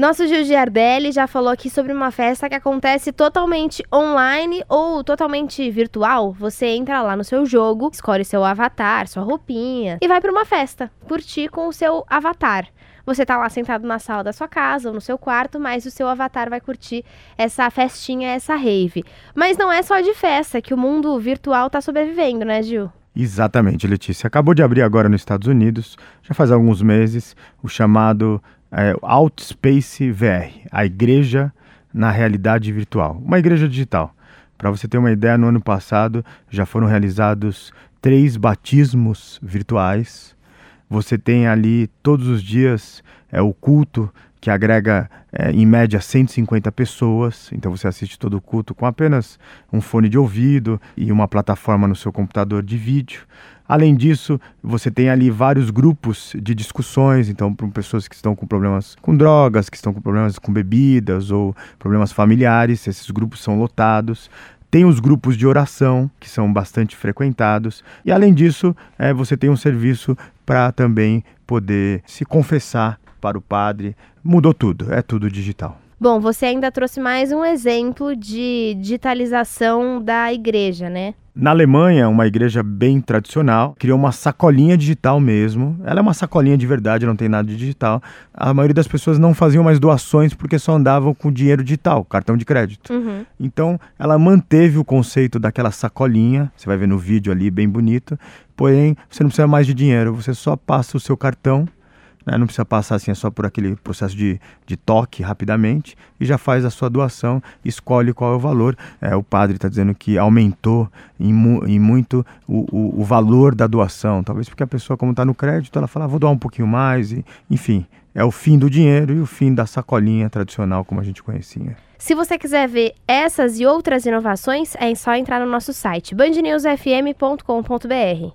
Nosso Gil Giardelli já falou aqui sobre uma festa que acontece totalmente online ou totalmente virtual. Você entra lá no seu jogo, escolhe seu avatar, sua roupinha e vai para uma festa, curtir com o seu avatar. Você tá lá sentado na sala da sua casa ou no seu quarto, mas o seu avatar vai curtir essa festinha, essa rave. Mas não é só de festa que o mundo virtual tá sobrevivendo, né, Gil? Exatamente, Letícia. Acabou de abrir agora nos Estados Unidos, já faz alguns meses, o chamado é, Outspace VR, a igreja na realidade virtual, uma igreja digital. Para você ter uma ideia, no ano passado já foram realizados três batismos virtuais você tem ali todos os dias é, o culto que agrega é, em média 150 pessoas. Então você assiste todo o culto com apenas um fone de ouvido e uma plataforma no seu computador de vídeo. Além disso, você tem ali vários grupos de discussões, então para pessoas que estão com problemas com drogas, que estão com problemas com bebidas ou problemas familiares, esses grupos são lotados. Tem os grupos de oração, que são bastante frequentados. E além disso, é, você tem um serviço para também poder se confessar para o padre. Mudou tudo, é tudo digital. Bom, você ainda trouxe mais um exemplo de digitalização da igreja, né? Na Alemanha, uma igreja bem tradicional criou uma sacolinha digital mesmo. Ela é uma sacolinha de verdade, não tem nada de digital. A maioria das pessoas não faziam mais doações porque só andavam com dinheiro digital, cartão de crédito. Uhum. Então, ela manteve o conceito daquela sacolinha. Você vai ver no vídeo ali, bem bonito. Porém, você não precisa mais de dinheiro, você só passa o seu cartão né? Não precisa passar assim é só por aquele processo de, de toque rapidamente e já faz a sua doação, escolhe qual é o valor. É, o padre está dizendo que aumentou em, mu em muito o, o, o, valor da doação, talvez porque a pessoa, como está no crédito, ela fala, ah, vou doar um pouquinho mais, e, enfim. É o fim do dinheiro e o fim da sacolinha tradicional como a gente conhecia. Se você quiser ver essas e outras inovações, é só entrar no nosso site bandnewsfm.com.br.